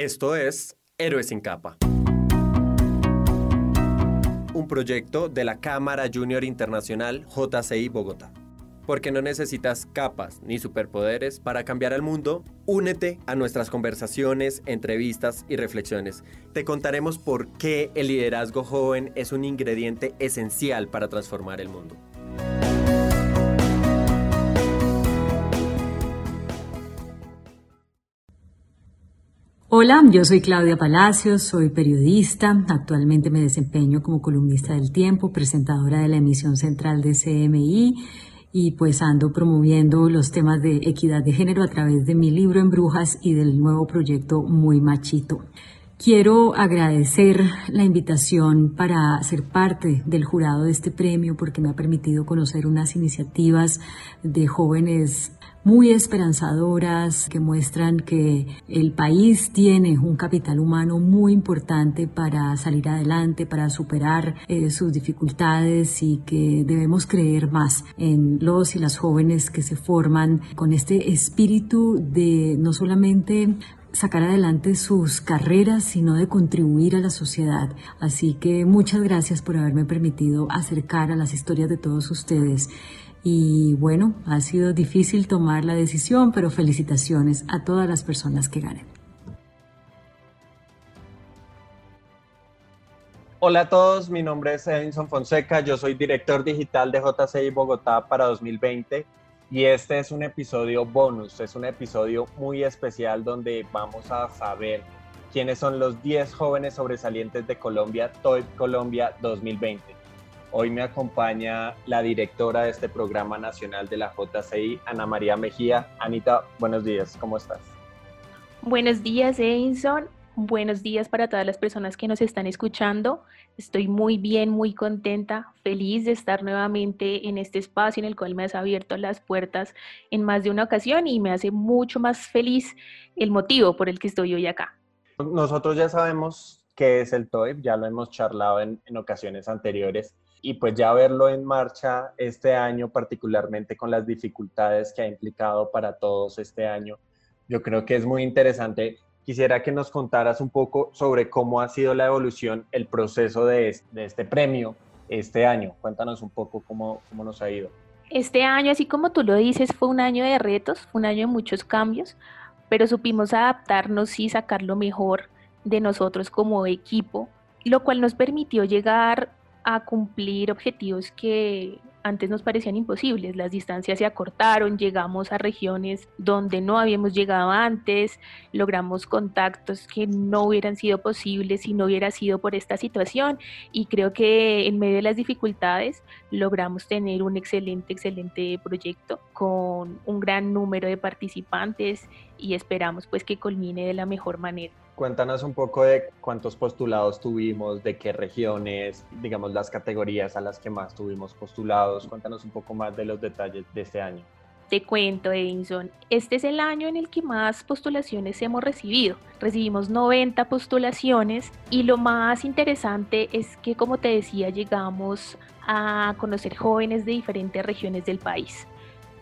Esto es Héroes sin capa. Un proyecto de la Cámara Junior Internacional JCI Bogotá. Porque no necesitas capas ni superpoderes para cambiar el mundo, únete a nuestras conversaciones, entrevistas y reflexiones. Te contaremos por qué el liderazgo joven es un ingrediente esencial para transformar el mundo. Hola, yo soy Claudia Palacios, soy periodista, actualmente me desempeño como columnista del tiempo, presentadora de la emisión central de CMI y pues ando promoviendo los temas de equidad de género a través de mi libro En Brujas y del nuevo proyecto Muy Machito. Quiero agradecer la invitación para ser parte del jurado de este premio porque me ha permitido conocer unas iniciativas de jóvenes muy esperanzadoras que muestran que el país tiene un capital humano muy importante para salir adelante, para superar eh, sus dificultades y que debemos creer más en los y las jóvenes que se forman con este espíritu de no solamente sacar adelante sus carreras, sino de contribuir a la sociedad. Así que muchas gracias por haberme permitido acercar a las historias de todos ustedes. Y bueno, ha sido difícil tomar la decisión, pero felicitaciones a todas las personas que ganen. Hola a todos, mi nombre es Edinson Fonseca, yo soy director digital de JCI Bogotá para 2020 y este es un episodio bonus, es un episodio muy especial donde vamos a saber quiénes son los 10 jóvenes sobresalientes de Colombia, TOY Colombia 2020. Hoy me acompaña la directora de este programa nacional de la JCI, Ana María Mejía. Anita, buenos días, ¿cómo estás? Buenos días, Edinson. Buenos días para todas las personas que nos están escuchando. Estoy muy bien, muy contenta, feliz de estar nuevamente en este espacio en el cual me has abierto las puertas en más de una ocasión y me hace mucho más feliz el motivo por el que estoy hoy acá. Nosotros ya sabemos qué es el TOEP, ya lo hemos charlado en, en ocasiones anteriores y pues ya verlo en marcha este año, particularmente con las dificultades que ha implicado para todos este año, yo creo que es muy interesante. Quisiera que nos contaras un poco sobre cómo ha sido la evolución, el proceso de este, premio este año. Cuéntanos un poco cómo, cómo nos ha ido. Este año, así como tú lo dices, fue un año de retos, fue un año de muchos cambios, pero supimos adaptarnos y sacar lo mejor de nosotros como equipo, lo cual nos permitió llegar a cumplir objetivos que antes nos parecían imposibles. Las distancias se acortaron, llegamos a regiones donde no habíamos llegado antes, logramos contactos que no hubieran sido posibles si no hubiera sido por esta situación y creo que en medio de las dificultades logramos tener un excelente, excelente proyecto con un gran número de participantes y esperamos pues que culmine de la mejor manera. Cuéntanos un poco de cuántos postulados tuvimos, de qué regiones, digamos las categorías a las que más tuvimos postulados. Cuéntanos un poco más de los detalles de este año. Te cuento, Edinson, este es el año en el que más postulaciones hemos recibido. Recibimos 90 postulaciones y lo más interesante es que, como te decía, llegamos a conocer jóvenes de diferentes regiones del país.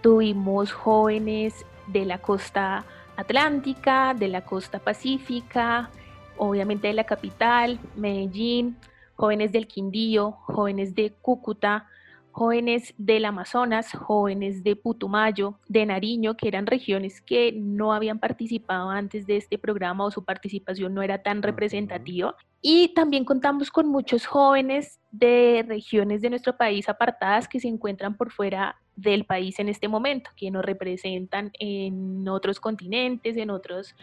Tuvimos jóvenes de la costa atlántica, de la costa pacífica, obviamente de la capital, Medellín, jóvenes del Quindío, jóvenes de Cúcuta, jóvenes del Amazonas, jóvenes de Putumayo, de Nariño, que eran regiones que no habían participado antes de este programa o su participación no era tan representativa. Y también contamos con muchos jóvenes de regiones de nuestro país apartadas que se encuentran por fuera del país en este momento, que nos representan en otros continentes, en otros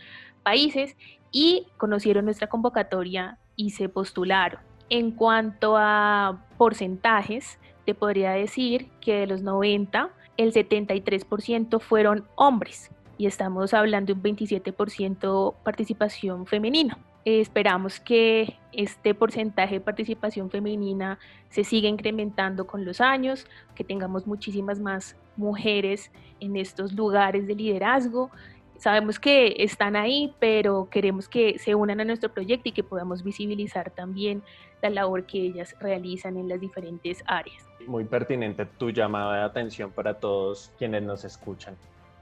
países, y conocieron nuestra convocatoria y se postularon. En cuanto a porcentajes, te podría decir que de los 90, el 73% fueron hombres y estamos hablando de un 27% participación femenina. Esperamos que este porcentaje de participación femenina se siga incrementando con los años, que tengamos muchísimas más mujeres en estos lugares de liderazgo. Sabemos que están ahí, pero queremos que se unan a nuestro proyecto y que podamos visibilizar también la labor que ellas realizan en las diferentes áreas muy pertinente tu llamada de atención para todos quienes nos escuchan.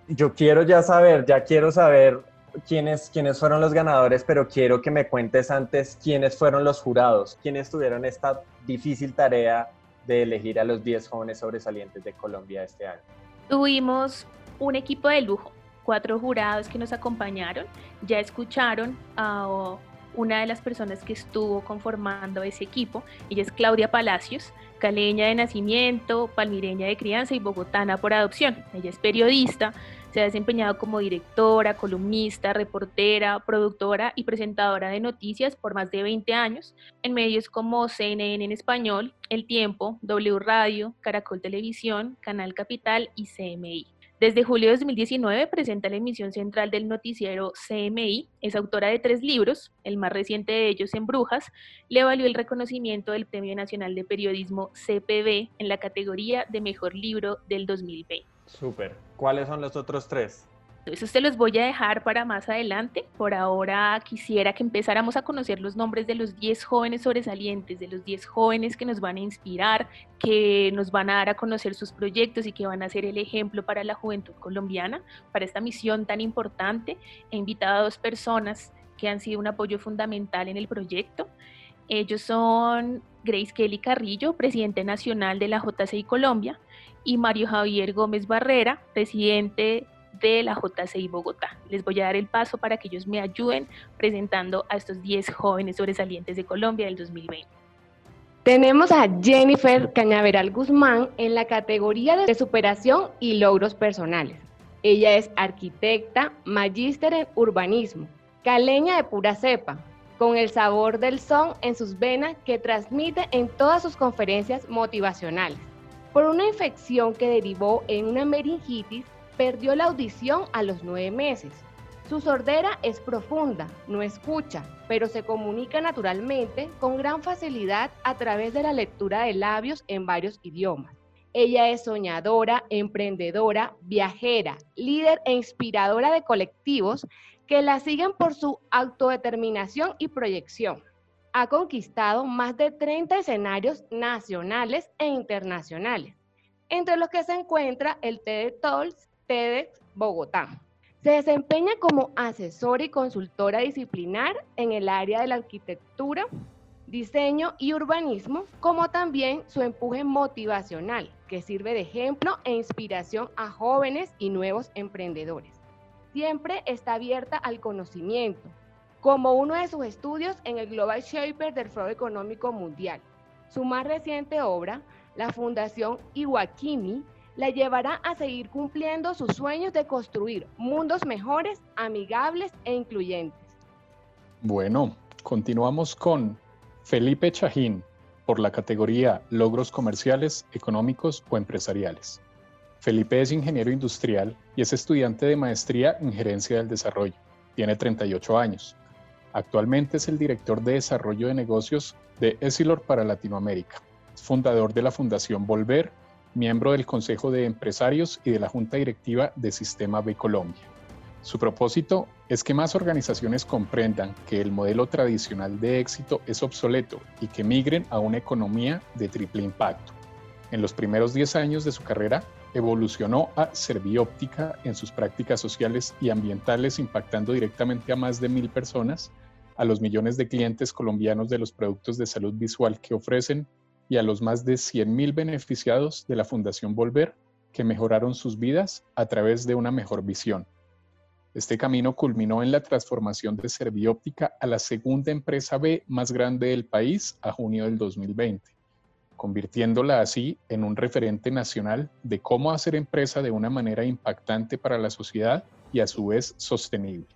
Yo quiero ya saber, ya quiero saber quiénes, quiénes fueron los ganadores, pero quiero que me cuentes antes quiénes fueron los jurados, quiénes tuvieron esta difícil tarea de elegir a los 10 jóvenes sobresalientes de Colombia este año. Tuvimos un equipo de lujo, cuatro jurados que nos acompañaron. Ya escucharon a una de las personas que estuvo conformando ese equipo. Ella es Claudia Palacios, caleña de nacimiento, palmireña de crianza y bogotana por adopción. Ella es periodista, se ha desempeñado como directora, columnista, reportera, productora y presentadora de noticias por más de 20 años en medios como CNN en español, El Tiempo, W Radio, Caracol Televisión, Canal Capital y CMI. Desde julio de 2019 presenta la emisión central del noticiero CMI, es autora de tres libros, el más reciente de ellos en Brujas, le valió el reconocimiento del Premio Nacional de Periodismo CPB en la categoría de Mejor Libro del 2020. Súper. ¿Cuáles son los otros tres? Eso se los voy a dejar para más adelante. Por ahora quisiera que empezáramos a conocer los nombres de los 10 jóvenes sobresalientes, de los 10 jóvenes que nos van a inspirar, que nos van a dar a conocer sus proyectos y que van a ser el ejemplo para la juventud colombiana, para esta misión tan importante. He invitado a dos personas que han sido un apoyo fundamental en el proyecto. Ellos son Grace Kelly Carrillo, presidente nacional de la JCI Colombia, y Mario Javier Gómez Barrera, presidente de la JCI Bogotá. Les voy a dar el paso para que ellos me ayuden presentando a estos 10 jóvenes sobresalientes de Colombia del 2020. Tenemos a Jennifer Cañaveral Guzmán en la categoría de superación y logros personales. Ella es arquitecta, magíster en urbanismo, caleña de pura cepa, con el sabor del son en sus venas que transmite en todas sus conferencias motivacionales. Por una infección que derivó en una meningitis, perdió la audición a los nueve meses. Su sordera es profunda, no escucha, pero se comunica naturalmente con gran facilidad a través de la lectura de labios en varios idiomas. Ella es soñadora, emprendedora, viajera, líder e inspiradora de colectivos que la siguen por su autodeterminación y proyección ha conquistado más de 30 escenarios nacionales e internacionales, entre los que se encuentra el TED Talks TEDx Bogotá. Se desempeña como asesora y consultora disciplinar en el área de la arquitectura, diseño y urbanismo, como también su empuje motivacional, que sirve de ejemplo e inspiración a jóvenes y nuevos emprendedores. Siempre está abierta al conocimiento, como uno de sus estudios en el Global Shaper del Foro Económico Mundial. Su más reciente obra, la Fundación Iwakimi, la llevará a seguir cumpliendo sus sueños de construir mundos mejores, amigables e incluyentes. Bueno, continuamos con Felipe Chajín por la categoría Logros Comerciales, Económicos o Empresariales. Felipe es ingeniero industrial y es estudiante de maestría en gerencia del desarrollo. Tiene 38 años. Actualmente es el director de desarrollo de negocios de Esilor para Latinoamérica. Fundador de la Fundación Volver, miembro del Consejo de Empresarios y de la Junta Directiva de Sistema B Colombia. Su propósito es que más organizaciones comprendan que el modelo tradicional de éxito es obsoleto y que migren a una economía de triple impacto. En los primeros 10 años de su carrera, evolucionó a Servióptica en sus prácticas sociales y ambientales, impactando directamente a más de mil personas a los millones de clientes colombianos de los productos de salud visual que ofrecen y a los más de 100.000 beneficiados de la Fundación Volver que mejoraron sus vidas a través de una mejor visión. Este camino culminó en la transformación de Servióptica a la segunda empresa B más grande del país a junio del 2020, convirtiéndola así en un referente nacional de cómo hacer empresa de una manera impactante para la sociedad y a su vez sostenible.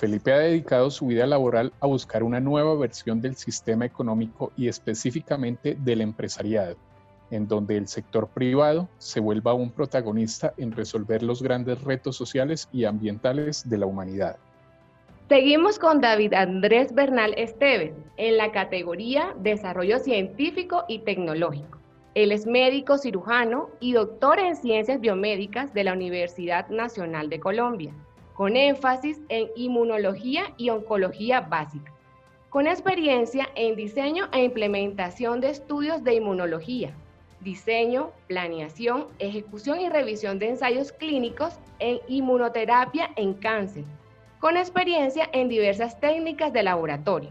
Felipe ha dedicado su vida laboral a buscar una nueva versión del sistema económico y específicamente del empresariado, en donde el sector privado se vuelva un protagonista en resolver los grandes retos sociales y ambientales de la humanidad. Seguimos con David Andrés Bernal Esteves en la categoría Desarrollo Científico y Tecnológico. Él es médico cirujano y doctor en ciencias biomédicas de la Universidad Nacional de Colombia con énfasis en inmunología y oncología básica, con experiencia en diseño e implementación de estudios de inmunología, diseño, planeación, ejecución y revisión de ensayos clínicos en inmunoterapia en cáncer, con experiencia en diversas técnicas de laboratorio.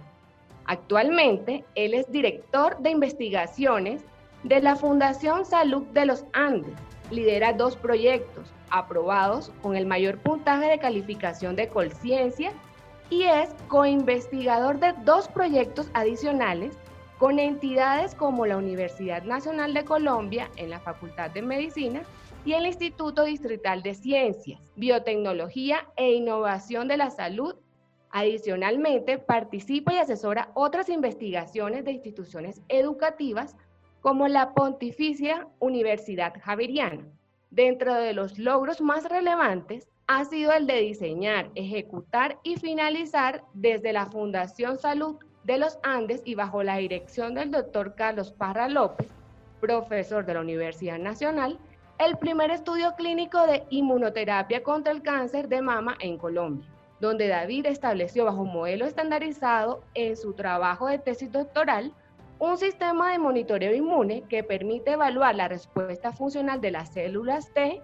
Actualmente, él es director de investigaciones de la Fundación Salud de los Andes. Lidera dos proyectos aprobados con el mayor puntaje de calificación de Colciencia y es coinvestigador de dos proyectos adicionales con entidades como la Universidad Nacional de Colombia en la Facultad de Medicina y el Instituto Distrital de Ciencias, Biotecnología e Innovación de la Salud. Adicionalmente, participa y asesora otras investigaciones de instituciones educativas como la Pontificia Universidad Javeriana. Dentro de los logros más relevantes ha sido el de diseñar, ejecutar y finalizar desde la Fundación Salud de los Andes y bajo la dirección del doctor Carlos Parra López, profesor de la Universidad Nacional, el primer estudio clínico de inmunoterapia contra el cáncer de mama en Colombia, donde David estableció bajo un modelo estandarizado en su trabajo de tesis doctoral un sistema de monitoreo inmune que permite evaluar la respuesta funcional de las células T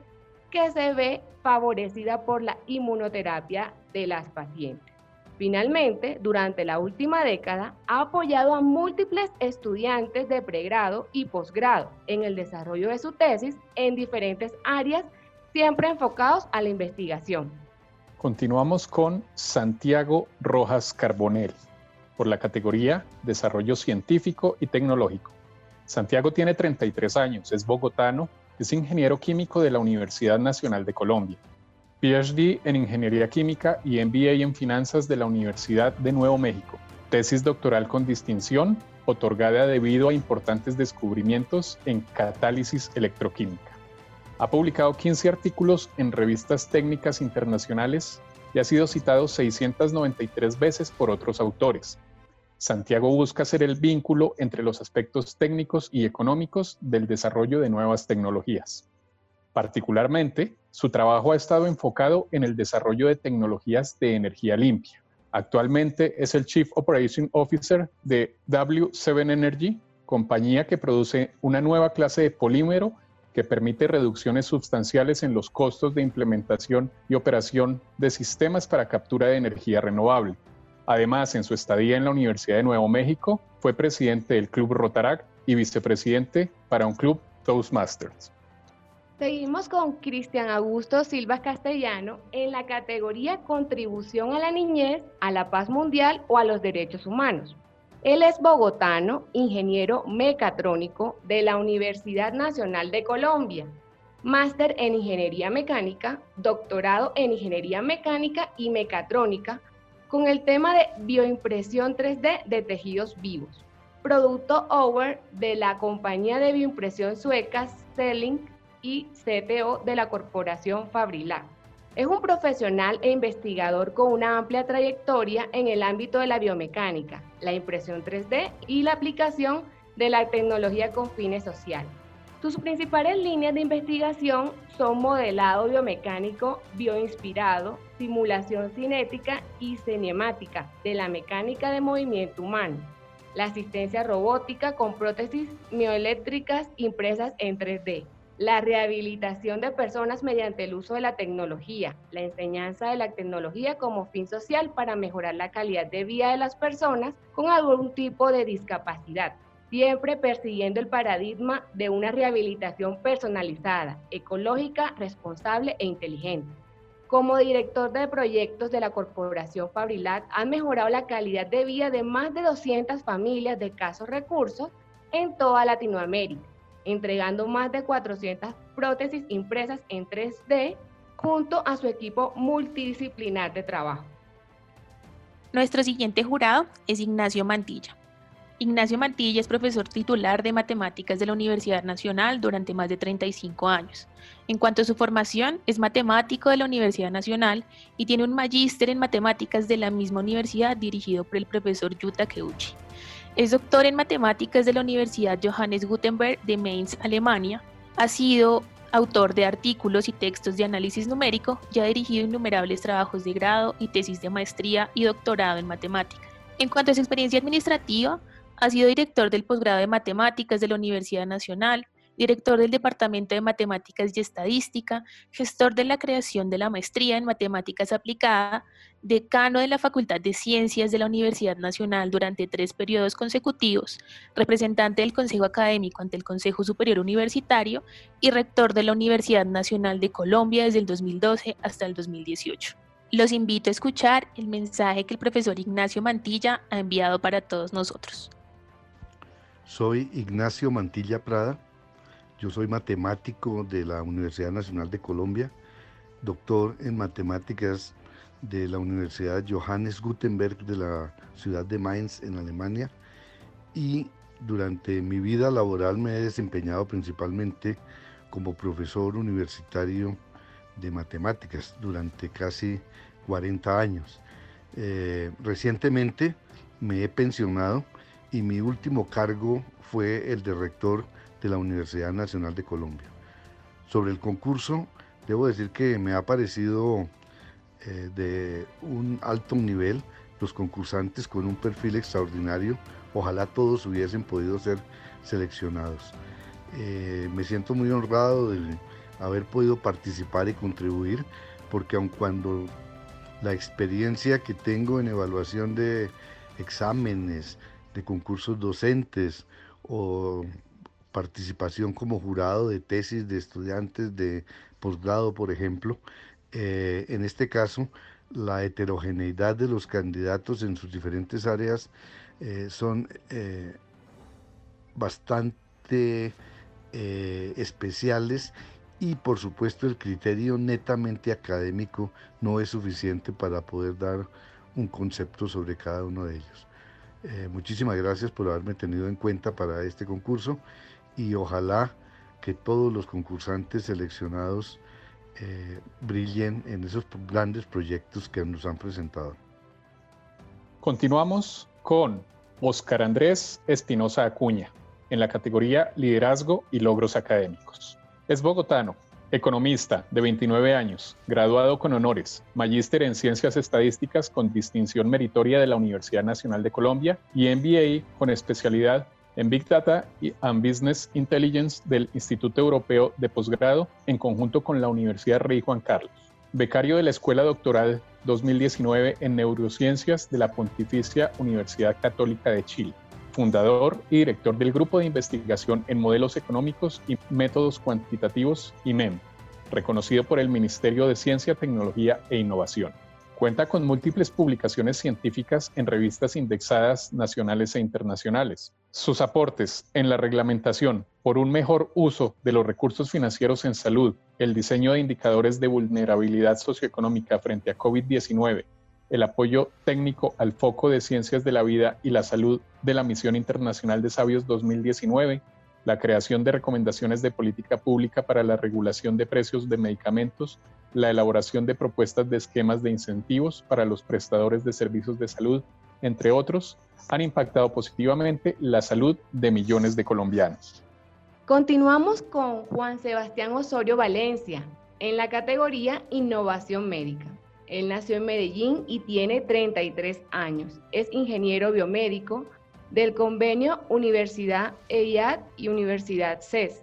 que se ve favorecida por la inmunoterapia de las pacientes. Finalmente, durante la última década, ha apoyado a múltiples estudiantes de pregrado y posgrado en el desarrollo de su tesis en diferentes áreas, siempre enfocados a la investigación. Continuamos con Santiago Rojas Carbonell por la categoría Desarrollo Científico y Tecnológico. Santiago tiene 33 años, es bogotano, es ingeniero químico de la Universidad Nacional de Colombia, PhD en Ingeniería Química y MBA en Finanzas de la Universidad de Nuevo México, tesis doctoral con distinción otorgada debido a importantes descubrimientos en catálisis electroquímica. Ha publicado 15 artículos en revistas técnicas internacionales y ha sido citado 693 veces por otros autores. Santiago busca ser el vínculo entre los aspectos técnicos y económicos del desarrollo de nuevas tecnologías. Particularmente, su trabajo ha estado enfocado en el desarrollo de tecnologías de energía limpia. Actualmente es el Chief Operating Officer de W7 Energy, compañía que produce una nueva clase de polímero que permite reducciones sustanciales en los costos de implementación y operación de sistemas para captura de energía renovable. Además, en su estadía en la Universidad de Nuevo México, fue presidente del Club Rotaract y vicepresidente para un club Toastmasters. Seguimos con Cristian Augusto Silva Castellano en la categoría Contribución a la niñez, a la paz mundial o a los derechos humanos. Él es bogotano, ingeniero mecatrónico de la Universidad Nacional de Colombia, máster en Ingeniería Mecánica, doctorado en Ingeniería Mecánica y Mecatrónica con el tema de bioimpresión 3D de tejidos vivos. Producto de la compañía de bioimpresión sueca Selling y CTO de la corporación Fabrilac. Es un profesional e investigador con una amplia trayectoria en el ámbito de la biomecánica, la impresión 3D y la aplicación de la tecnología con fines sociales. Sus principales líneas de investigación son modelado biomecánico bioinspirado, simulación cinética y cinemática de la mecánica de movimiento humano, la asistencia robótica con prótesis mioeléctricas impresas en 3D, la rehabilitación de personas mediante el uso de la tecnología, la enseñanza de la tecnología como fin social para mejorar la calidad de vida de las personas con algún tipo de discapacidad, siempre persiguiendo el paradigma de una rehabilitación personalizada, ecológica, responsable e inteligente. Como director de proyectos de la Corporación Fabrilat, ha mejorado la calidad de vida de más de 200 familias de casos recursos en toda Latinoamérica entregando más de 400 prótesis impresas en 3D junto a su equipo multidisciplinar de trabajo. Nuestro siguiente jurado es Ignacio Mantilla. Ignacio Mantilla es profesor titular de matemáticas de la Universidad Nacional durante más de 35 años. En cuanto a su formación, es matemático de la Universidad Nacional y tiene un magíster en matemáticas de la misma universidad dirigido por el profesor Yuta Keuchi. Es doctor en matemáticas de la Universidad Johannes Gutenberg de Mainz, Alemania. Ha sido autor de artículos y textos de análisis numérico y ha dirigido innumerables trabajos de grado y tesis de maestría y doctorado en matemáticas. En cuanto a su experiencia administrativa, ha sido director del posgrado de matemáticas de la Universidad Nacional, director del Departamento de Matemáticas y Estadística, gestor de la creación de la maestría en Matemáticas Aplicada, decano de la Facultad de Ciencias de la Universidad Nacional durante tres periodos consecutivos, representante del Consejo Académico ante el Consejo Superior Universitario y rector de la Universidad Nacional de Colombia desde el 2012 hasta el 2018. Los invito a escuchar el mensaje que el profesor Ignacio Mantilla ha enviado para todos nosotros. Soy Ignacio Mantilla Prada, yo soy matemático de la Universidad Nacional de Colombia, doctor en matemáticas de la Universidad Johannes Gutenberg de la ciudad de Mainz en Alemania y durante mi vida laboral me he desempeñado principalmente como profesor universitario de matemáticas durante casi 40 años. Eh, recientemente me he pensionado y mi último cargo fue el de rector de la Universidad Nacional de Colombia. Sobre el concurso, debo decir que me ha parecido eh, de un alto nivel, los concursantes con un perfil extraordinario, ojalá todos hubiesen podido ser seleccionados. Eh, me siento muy honrado de haber podido participar y contribuir, porque aun cuando la experiencia que tengo en evaluación de exámenes, de concursos docentes o participación como jurado de tesis de estudiantes de posgrado, por ejemplo. Eh, en este caso, la heterogeneidad de los candidatos en sus diferentes áreas eh, son eh, bastante especiales y por supuesto el criterio netamente académico no es suficiente para poder dar un concepto sobre cada uno de ellos. Muchísimas gracias por haberme tenido en cuenta para este concurso y ojalá que todos los concursantes seleccionados eh, brillen en esos grandes proyectos que nos han presentado. Continuamos con Oscar Andrés Espinosa Acuña en la categoría Liderazgo y Logros Académicos. Es bogotano, economista de 29 años, graduado con honores, magíster en Ciencias Estadísticas con distinción meritoria de la Universidad Nacional de Colombia y MBA con especialidad en Big Data and Business Intelligence del Instituto Europeo de Posgrado en conjunto con la Universidad Rey Juan Carlos. Becario de la Escuela Doctoral 2019 en Neurociencias de la Pontificia Universidad Católica de Chile. Fundador y director del Grupo de Investigación en Modelos Económicos y Métodos Cuantitativos, IMEM, reconocido por el Ministerio de Ciencia, Tecnología e Innovación. Cuenta con múltiples publicaciones científicas en revistas indexadas nacionales e internacionales. Sus aportes en la reglamentación por un mejor uso de los recursos financieros en salud, el diseño de indicadores de vulnerabilidad socioeconómica frente a COVID-19, el apoyo técnico al foco de ciencias de la vida y la salud de la Misión Internacional de Sabios 2019, la creación de recomendaciones de política pública para la regulación de precios de medicamentos, la elaboración de propuestas de esquemas de incentivos para los prestadores de servicios de salud, entre otros, han impactado positivamente la salud de millones de colombianos. Continuamos con Juan Sebastián Osorio Valencia en la categoría Innovación Médica. Él nació en Medellín y tiene 33 años. Es ingeniero biomédico, del convenio Universidad EIAD y Universidad CES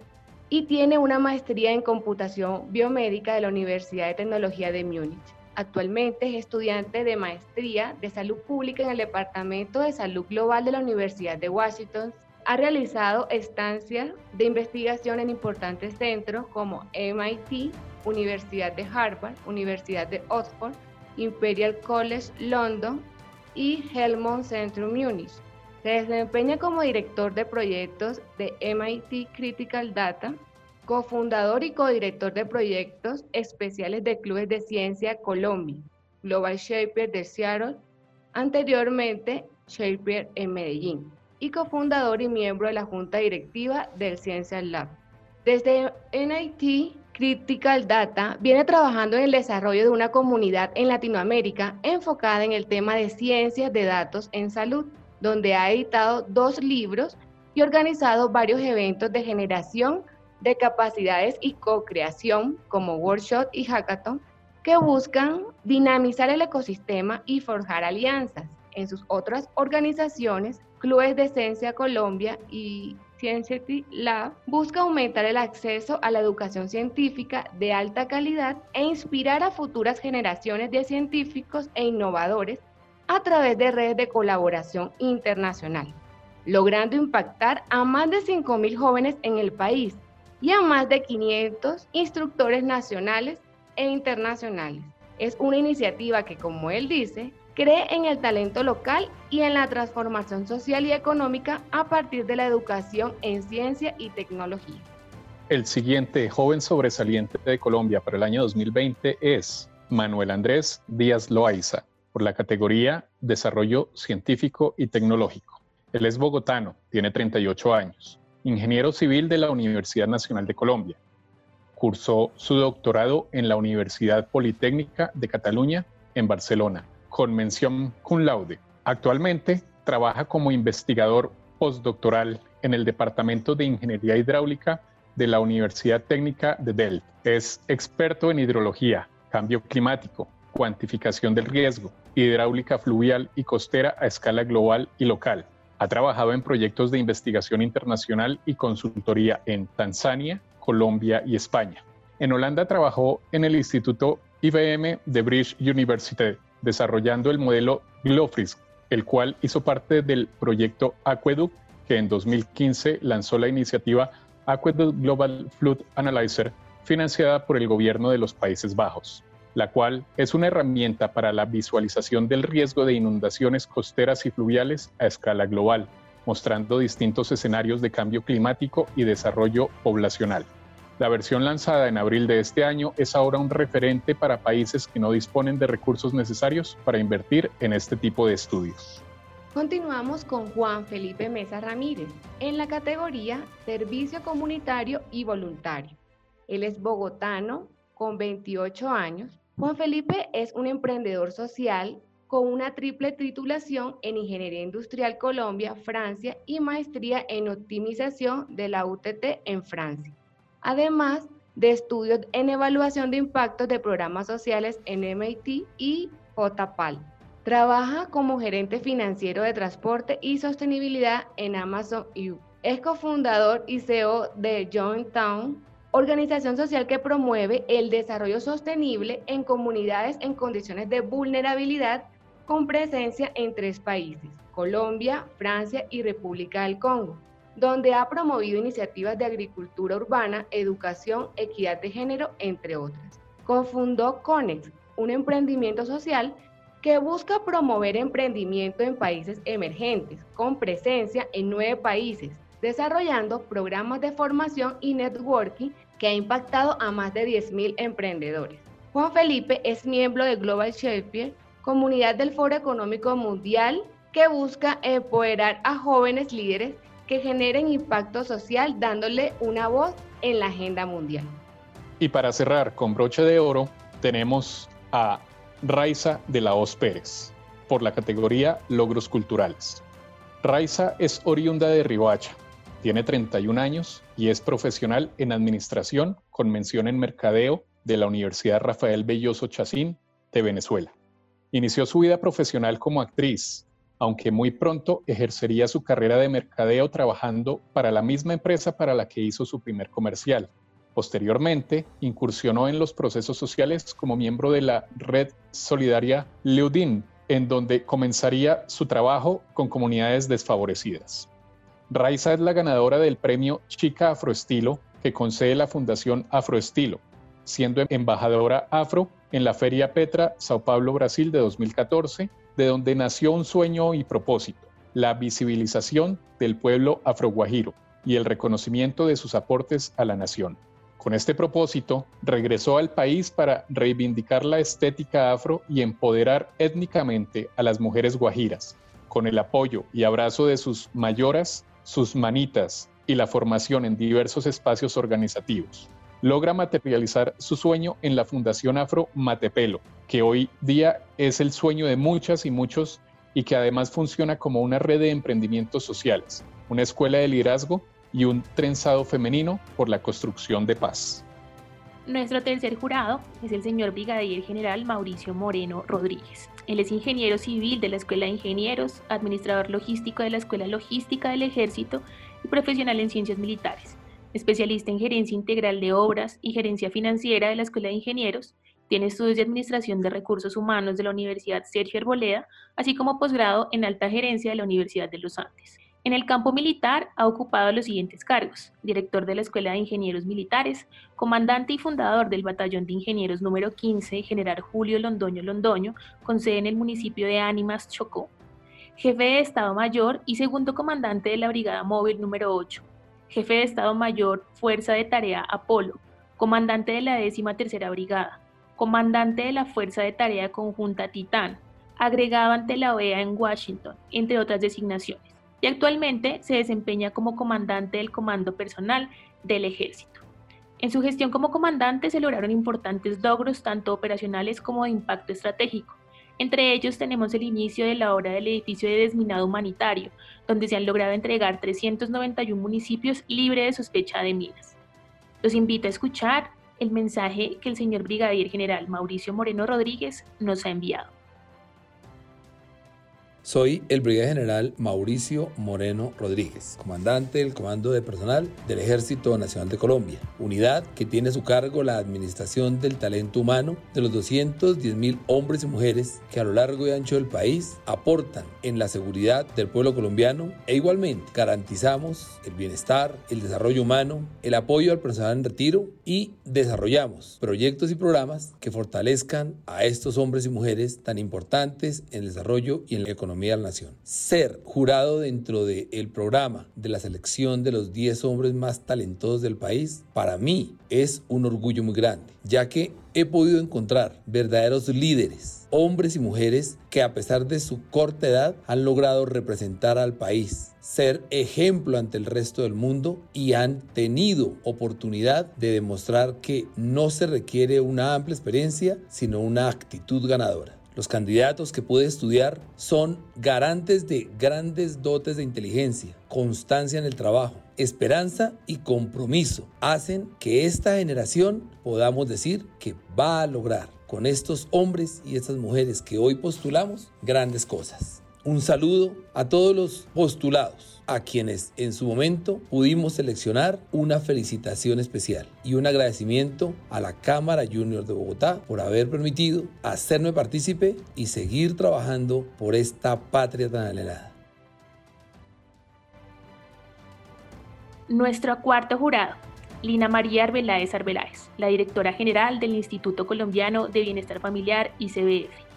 y tiene una maestría en computación biomédica de la Universidad de Tecnología de Múnich. Actualmente es estudiante de maestría de salud pública en el Departamento de Salud Global de la Universidad de Washington. Ha realizado estancias de investigación en importantes centros como MIT, Universidad de Harvard, Universidad de Oxford, Imperial College London y Helmont Centrum Munich. Se desempeña como director de proyectos de MIT Critical Data, cofundador y codirector de proyectos especiales de Clubes de Ciencia Colombia, Global Shaper de Seattle, anteriormente Shaper en Medellín, y cofundador y miembro de la Junta Directiva del Ciencias Lab. Desde MIT Critical Data viene trabajando en el desarrollo de una comunidad en Latinoamérica enfocada en el tema de ciencias de datos en salud donde ha editado dos libros y organizado varios eventos de generación de capacidades y co-creación como workshop y hackathon que buscan dinamizar el ecosistema y forjar alianzas en sus otras organizaciones, Clubes de Ciencia Colombia y Scientific Lab busca aumentar el acceso a la educación científica de alta calidad e inspirar a futuras generaciones de científicos e innovadores a través de redes de colaboración internacional, logrando impactar a más de 5.000 jóvenes en el país y a más de 500 instructores nacionales e internacionales. Es una iniciativa que, como él dice, cree en el talento local y en la transformación social y económica a partir de la educación en ciencia y tecnología. El siguiente joven sobresaliente de Colombia para el año 2020 es Manuel Andrés Díaz Loaiza, por la categoría Desarrollo Científico y Tecnológico. Él es bogotano, tiene 38 años, ingeniero civil de la Universidad Nacional de Colombia. Cursó su doctorado en la Universidad Politécnica de Cataluña en Barcelona con mención cum laude. Actualmente trabaja como investigador postdoctoral en el Departamento de Ingeniería Hidráulica de la Universidad Técnica de Delft. Es experto en hidrología, cambio climático, cuantificación del riesgo, hidráulica fluvial y costera a escala global y local. Ha trabajado en proyectos de investigación internacional y consultoría en Tanzania, Colombia y España. En Holanda trabajó en el Instituto IBM de Bridge University desarrollando el modelo Glofrisk, el cual hizo parte del proyecto Aqueduct, que en 2015 lanzó la iniciativa Aqueduct Global Flood Analyzer, financiada por el gobierno de los Países Bajos, la cual es una herramienta para la visualización del riesgo de inundaciones costeras y fluviales a escala global, mostrando distintos escenarios de cambio climático y desarrollo poblacional. La versión lanzada en abril de este año es ahora un referente para países que no disponen de recursos necesarios para invertir en este tipo de estudios. Continuamos con Juan Felipe Mesa Ramírez en la categoría Servicio Comunitario y Voluntario. Él es bogotano con 28 años. Juan Felipe es un emprendedor social con una triple titulación en Ingeniería Industrial Colombia, Francia y maestría en optimización de la UTT en Francia además de estudios en evaluación de impactos de programas sociales en MIT y JPAL. Trabaja como gerente financiero de transporte y sostenibilidad en Amazon U. Es cofundador y CEO de Jointown, organización social que promueve el desarrollo sostenible en comunidades en condiciones de vulnerabilidad con presencia en tres países, Colombia, Francia y República del Congo donde ha promovido iniciativas de agricultura urbana, educación, equidad de género, entre otras. Cofundó Conex, un emprendimiento social que busca promover emprendimiento en países emergentes, con presencia en nueve países, desarrollando programas de formación y networking que ha impactado a más de 10.000 emprendedores. Juan Felipe es miembro de Global Shakespeare, comunidad del Foro Económico Mundial que busca empoderar a jóvenes líderes generen impacto social dándole una voz en la agenda mundial. Y para cerrar con broche de oro, tenemos a Raiza de la Hoz Pérez por la categoría Logros Culturales. Raiza es oriunda de Ribacha, tiene 31 años y es profesional en administración con mención en mercadeo de la Universidad Rafael Belloso Chacín de Venezuela. Inició su vida profesional como actriz, aunque muy pronto ejercería su carrera de mercadeo trabajando para la misma empresa para la que hizo su primer comercial. Posteriormente, incursionó en los procesos sociales como miembro de la red solidaria Leudin, en donde comenzaría su trabajo con comunidades desfavorecidas. Raiza es la ganadora del premio Chica Afroestilo que concede la Fundación Afroestilo, siendo embajadora afro en la Feria Petra Sao Paulo, Brasil de 2014 de donde nació un sueño y propósito, la visibilización del pueblo afroguajiro y el reconocimiento de sus aportes a la nación. Con este propósito, regresó al país para reivindicar la estética afro y empoderar étnicamente a las mujeres guajiras, con el apoyo y abrazo de sus mayoras, sus manitas y la formación en diversos espacios organizativos logra materializar su sueño en la Fundación Afro Matepelo, que hoy día es el sueño de muchas y muchos y que además funciona como una red de emprendimientos sociales, una escuela de liderazgo y un trenzado femenino por la construcción de paz. Nuestro tercer jurado es el señor Brigadier General Mauricio Moreno Rodríguez. Él es ingeniero civil de la Escuela de Ingenieros, administrador logístico de la Escuela Logística del Ejército y profesional en ciencias militares, especialista en gerencia integral de obras y gerencia financiera de la Escuela de Ingenieros. Tiene estudios de administración de recursos humanos de la Universidad Sergio Arboleda, así como posgrado en alta gerencia de la Universidad de los Andes. En el campo militar ha ocupado los siguientes cargos, director de la Escuela de Ingenieros Militares, comandante y fundador del Batallón de Ingenieros número 15, general Julio Londoño Londoño, con sede en el municipio de Ánimas, Chocó, jefe de Estado Mayor y segundo comandante de la Brigada Móvil número 8, jefe de Estado Mayor, Fuerza de Tarea Apolo, comandante de la 13 Tercera Brigada, comandante de la Fuerza de Tarea Conjunta Titán, agregado ante la OEA en Washington, entre otras designaciones y actualmente se desempeña como comandante del Comando Personal del Ejército. En su gestión como comandante se lograron importantes logros tanto operacionales como de impacto estratégico. Entre ellos tenemos el inicio de la obra del edificio de desminado humanitario, donde se han logrado entregar 391 municipios libres de sospecha de minas. Los invito a escuchar el mensaje que el señor Brigadier General Mauricio Moreno Rodríguez nos ha enviado. Soy el brigadier general Mauricio Moreno Rodríguez, comandante del Comando de Personal del Ejército Nacional de Colombia, unidad que tiene a su cargo la administración del talento humano de los 210 mil hombres y mujeres que a lo largo y ancho del país aportan en la seguridad del pueblo colombiano e igualmente garantizamos el bienestar, el desarrollo humano, el apoyo al personal en retiro y desarrollamos proyectos y programas que fortalezcan a estos hombres y mujeres tan importantes en el desarrollo y en la economía de. Ser jurado dentro del el programa de la selección de los 10 hombres más talentosos del país, para mí es un orgullo muy grande, ya que he podido encontrar verdaderos líderes, hombres y mujeres que a pesar de su corta edad han logrado representar al país, ser ejemplo ante el resto del mundo y han tenido oportunidad de demostrar que no se requiere una amplia experiencia, sino una actitud ganadora. Los candidatos que pude estudiar son garantes de grandes dotes de inteligencia, constancia en el trabajo, esperanza y compromiso. Hacen que esta generación podamos decir que va a lograr con estos hombres y estas mujeres que hoy postulamos grandes cosas. Un saludo a todos los postulados, a quienes en su momento pudimos seleccionar una felicitación especial y un agradecimiento a la Cámara Junior de Bogotá por haber permitido hacerme partícipe y seguir trabajando por esta patria tan anhelada. Nuestro cuarto jurado, Lina María Arbeláez Arbeláez, la directora general del Instituto Colombiano de Bienestar Familiar ICBF.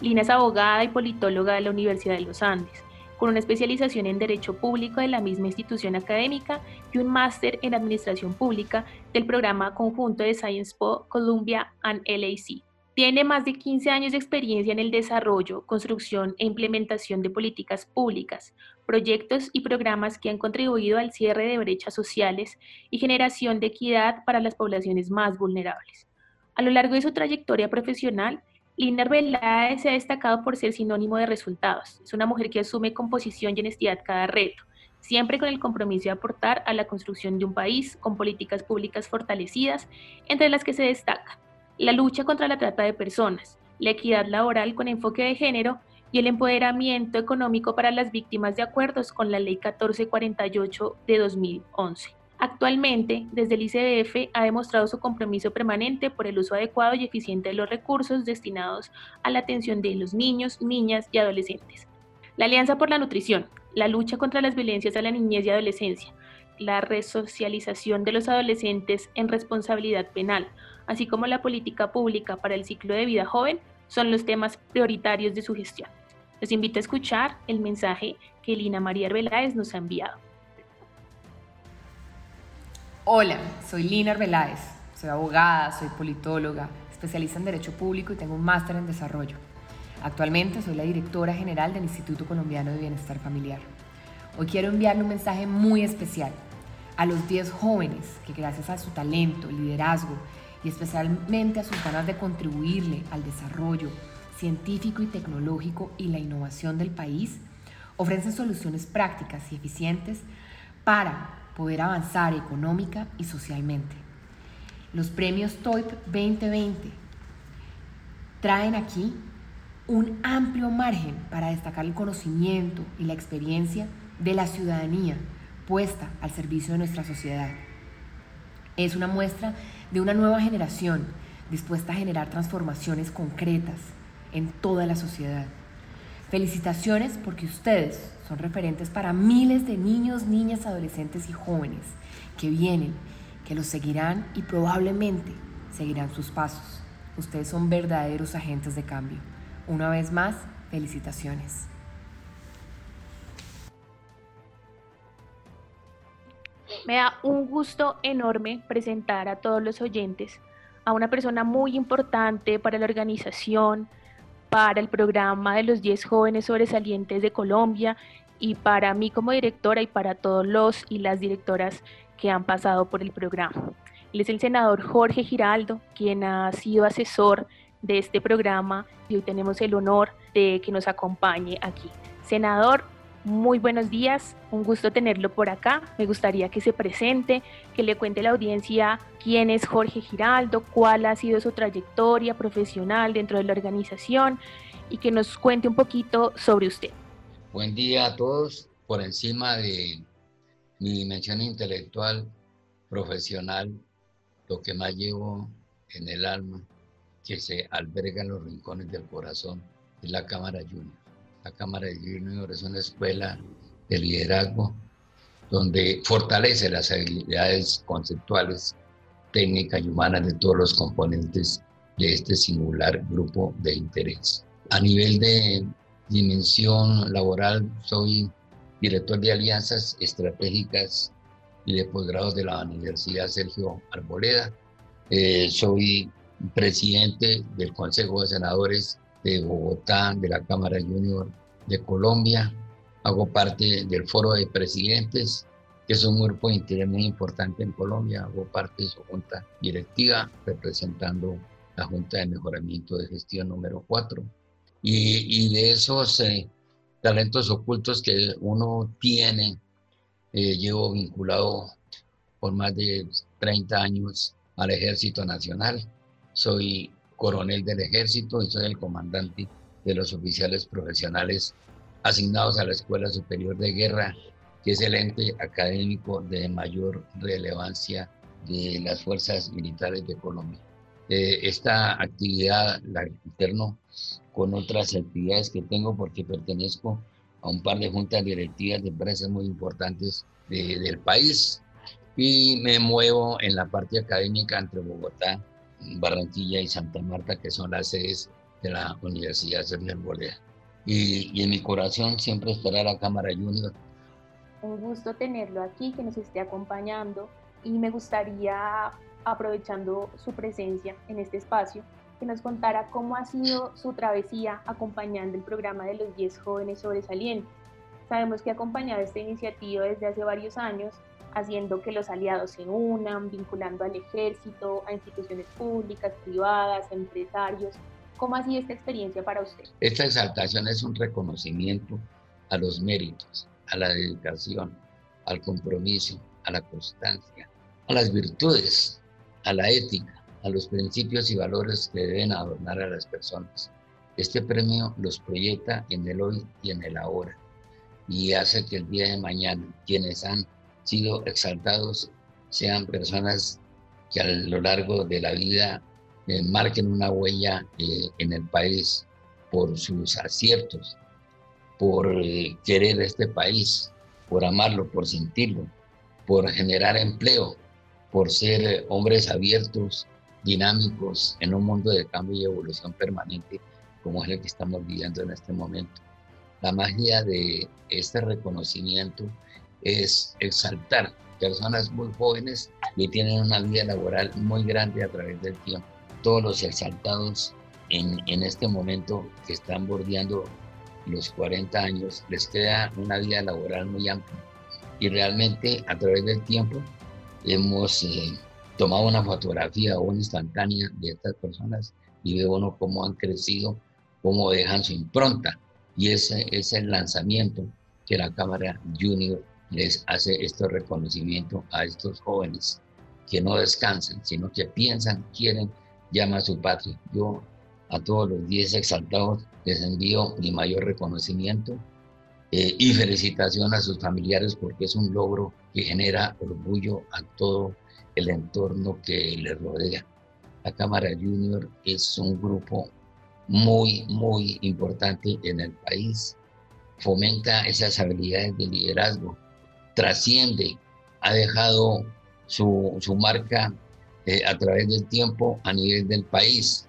Lina es abogada y politóloga de la Universidad de los Andes, con una especialización en Derecho Público de la misma institución académica y un máster en Administración Pública del programa conjunto de Science Po Columbia and LAC. Tiene más de 15 años de experiencia en el desarrollo, construcción e implementación de políticas públicas, proyectos y programas que han contribuido al cierre de brechas sociales y generación de equidad para las poblaciones más vulnerables. A lo largo de su trayectoria profesional, Linda Arbeláez se ha destacado por ser sinónimo de resultados. Es una mujer que asume con posición y honestidad cada reto, siempre con el compromiso de aportar a la construcción de un país con políticas públicas fortalecidas, entre las que se destaca la lucha contra la trata de personas, la equidad laboral con enfoque de género y el empoderamiento económico para las víctimas de acuerdos con la Ley 1448 de 2011. Actualmente, desde el ICBF ha demostrado su compromiso permanente por el uso adecuado y eficiente de los recursos destinados a la atención de los niños, niñas y adolescentes. La Alianza por la Nutrición, la lucha contra las violencias a la niñez y adolescencia, la resocialización de los adolescentes en responsabilidad penal, así como la política pública para el ciclo de vida joven, son los temas prioritarios de su gestión. Les invito a escuchar el mensaje que Lina María Arbeláez nos ha enviado. Hola, soy Lina Arbeláez, soy abogada, soy politóloga, especialista en Derecho Público y tengo un máster en Desarrollo. Actualmente soy la directora general del Instituto Colombiano de Bienestar Familiar. Hoy quiero enviarle un mensaje muy especial a los 10 jóvenes que gracias a su talento, liderazgo y especialmente a sus ganas de contribuirle al desarrollo científico y tecnológico y la innovación del país, ofrecen soluciones prácticas y eficientes para poder avanzar económica y socialmente. Los premios TOIP 2020 traen aquí un amplio margen para destacar el conocimiento y la experiencia de la ciudadanía puesta al servicio de nuestra sociedad. Es una muestra de una nueva generación dispuesta a generar transformaciones concretas en toda la sociedad. Felicitaciones porque ustedes son referentes para miles de niños, niñas, adolescentes y jóvenes que vienen, que los seguirán y probablemente seguirán sus pasos. Ustedes son verdaderos agentes de cambio. Una vez más, felicitaciones. Me da un gusto enorme presentar a todos los oyentes a una persona muy importante para la organización, para el programa de los 10 jóvenes sobresalientes de Colombia y para mí como directora y para todos los y las directoras que han pasado por el programa. Él es el senador Jorge Giraldo, quien ha sido asesor de este programa y hoy tenemos el honor de que nos acompañe aquí. Senador, muy buenos días, un gusto tenerlo por acá. Me gustaría que se presente, que le cuente a la audiencia quién es Jorge Giraldo, cuál ha sido su trayectoria profesional dentro de la organización y que nos cuente un poquito sobre usted. Buen día a todos. Por encima de mi dimensión intelectual, profesional, lo que más llevo en el alma, que se alberga en los rincones del corazón, es la Cámara Junior. La Cámara Junior es una escuela de liderazgo donde fortalece las habilidades conceptuales, técnicas y humanas de todos los componentes de este singular grupo de interés. A nivel de dimensión laboral, soy director de alianzas estratégicas y de posgrados de la Universidad Sergio Arboleda. Eh, soy presidente del Consejo de Senadores de Bogotá, de la Cámara Junior de Colombia. Hago parte del Foro de Presidentes, que es un grupo de interés muy importante en Colombia. Hago parte de su junta directiva, representando la Junta de Mejoramiento de Gestión número 4. Y, de esos eh, talentos ocultos que uno tiene, eh, llevo vinculado por más de 30 años al Ejército Nacional. Soy coronel del ejército y soy el comandante de los oficiales profesionales asignados a la Escuela Superior de Guerra, que es el ente académico de mayor relevancia de las fuerzas militares de Colombia. Eh, esta actividad la alterno con otras actividades que tengo porque pertenezco a un par de juntas directivas de empresas muy importantes del país y me muevo en la parte académica entre Bogotá Barranquilla y Santa Marta, que son las sedes de la Universidad Sergio Arboleda. Y, y en mi corazón siempre estará la Cámara Junior. Un gusto tenerlo aquí, que nos esté acompañando y me gustaría, aprovechando su presencia en este espacio, que nos contara cómo ha sido su travesía acompañando el programa de los 10 jóvenes sobresalientes. Sabemos que ha acompañado esta iniciativa desde hace varios años haciendo que los aliados se unan, vinculando al ejército, a instituciones públicas, privadas, empresarios. ¿Cómo ha sido esta experiencia para usted? Esta exaltación es un reconocimiento a los méritos, a la dedicación, al compromiso, a la constancia, a las virtudes, a la ética, a los principios y valores que deben adornar a las personas. Este premio los proyecta en el hoy y en el ahora y hace que el día de mañana quienes han sido exaltados sean personas que a lo largo de la vida eh, marquen una huella eh, en el país por sus aciertos, por eh, querer este país, por amarlo, por sentirlo, por generar empleo, por ser hombres abiertos, dinámicos en un mundo de cambio y evolución permanente como es el que estamos viviendo en este momento. La magia de este reconocimiento es exaltar personas muy jóvenes que tienen una vida laboral muy grande a través del tiempo. Todos los exaltados en, en este momento que están bordeando los 40 años, les queda una vida laboral muy amplia. Y realmente a través del tiempo hemos eh, tomado una fotografía o una instantánea de estas personas y ve uno cómo han crecido, cómo dejan su impronta. Y ese es el lanzamiento que la Cámara Junior les hace este reconocimiento a estos jóvenes que no descansan, sino que piensan, quieren, llaman a su patria. Yo a todos los 10 exaltados les envío mi mayor reconocimiento eh, y felicitación a sus familiares porque es un logro que genera orgullo a todo el entorno que les rodea. La Cámara Junior es un grupo muy, muy importante en el país. Fomenta esas habilidades de liderazgo, trasciende, ha dejado su, su marca eh, a través del tiempo a nivel del país,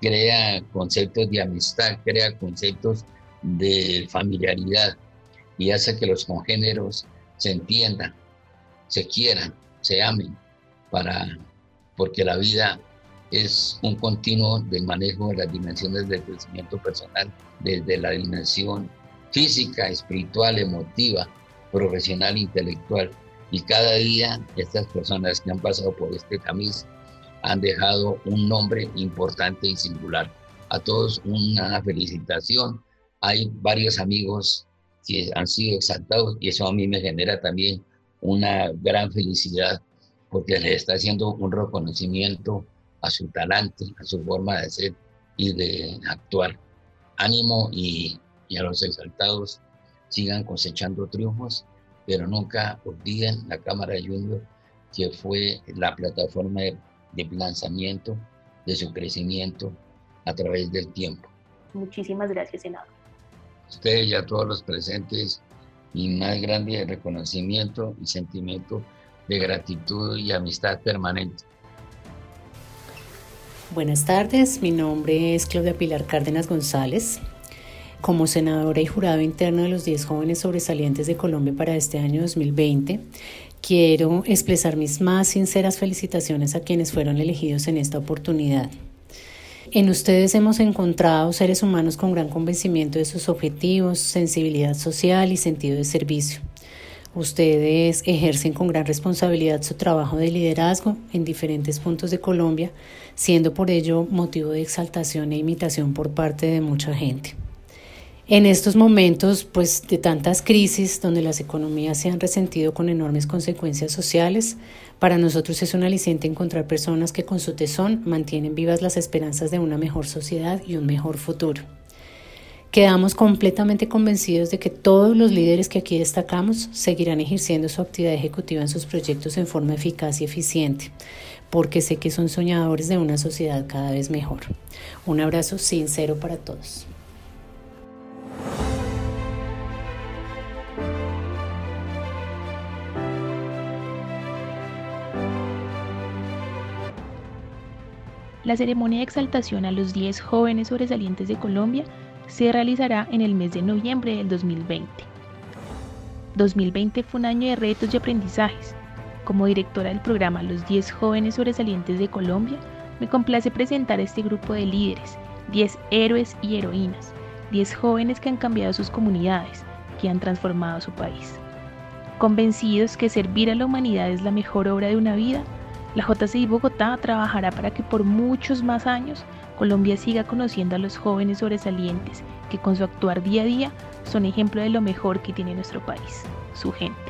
crea conceptos de amistad, crea conceptos de familiaridad y hace que los congéneros se entiendan, se quieran, se amen, para, porque la vida es un continuo del manejo de las dimensiones del crecimiento personal, desde la dimensión física, espiritual, emotiva, profesional, intelectual. Y cada día estas personas que han pasado por este camino han dejado un nombre importante y singular. A todos una felicitación. Hay varios amigos que han sido exaltados y eso a mí me genera también una gran felicidad porque les está haciendo un reconocimiento a su talante, a su forma de ser y de actuar. Ánimo y, a los exaltados sigan cosechando triunfos, pero nunca olviden la Cámara Junior, que fue la plataforma de, de lanzamiento de su crecimiento a través del tiempo. Muchísimas gracias, senador. Ustedes y a todos los presentes, mi más grande reconocimiento y sentimiento de gratitud y amistad permanente. Buenas tardes, mi nombre es Claudia Pilar Cárdenas González. Como senadora y jurado interno de los 10 jóvenes sobresalientes de Colombia para este año 2020, quiero expresar mis más sinceras felicitaciones a quienes fueron elegidos en esta oportunidad. En ustedes hemos encontrado seres humanos con gran convencimiento de sus objetivos, sensibilidad social y sentido de servicio. Ustedes ejercen con gran responsabilidad su trabajo de liderazgo en diferentes puntos de Colombia, siendo por ello motivo de exaltación e imitación por parte de mucha gente. En estos momentos, pues de tantas crisis donde las economías se han resentido con enormes consecuencias sociales, para nosotros es un aliciente encontrar personas que con su tesón mantienen vivas las esperanzas de una mejor sociedad y un mejor futuro. Quedamos completamente convencidos de que todos los líderes que aquí destacamos seguirán ejerciendo su actividad ejecutiva en sus proyectos en forma eficaz y eficiente, porque sé que son soñadores de una sociedad cada vez mejor. Un abrazo sincero para todos. La ceremonia de exaltación a los 10 jóvenes sobresalientes de Colombia se realizará en el mes de noviembre del 2020. 2020 fue un año de retos y aprendizajes. Como directora del programa Los 10 jóvenes sobresalientes de Colombia, me complace presentar a este grupo de líderes, 10 héroes y heroínas, 10 jóvenes que han cambiado sus comunidades, que han transformado su país. Convencidos que servir a la humanidad es la mejor obra de una vida, la JCI Bogotá trabajará para que por muchos más años Colombia siga conociendo a los jóvenes sobresalientes que con su actuar día a día son ejemplo de lo mejor que tiene nuestro país, su gente.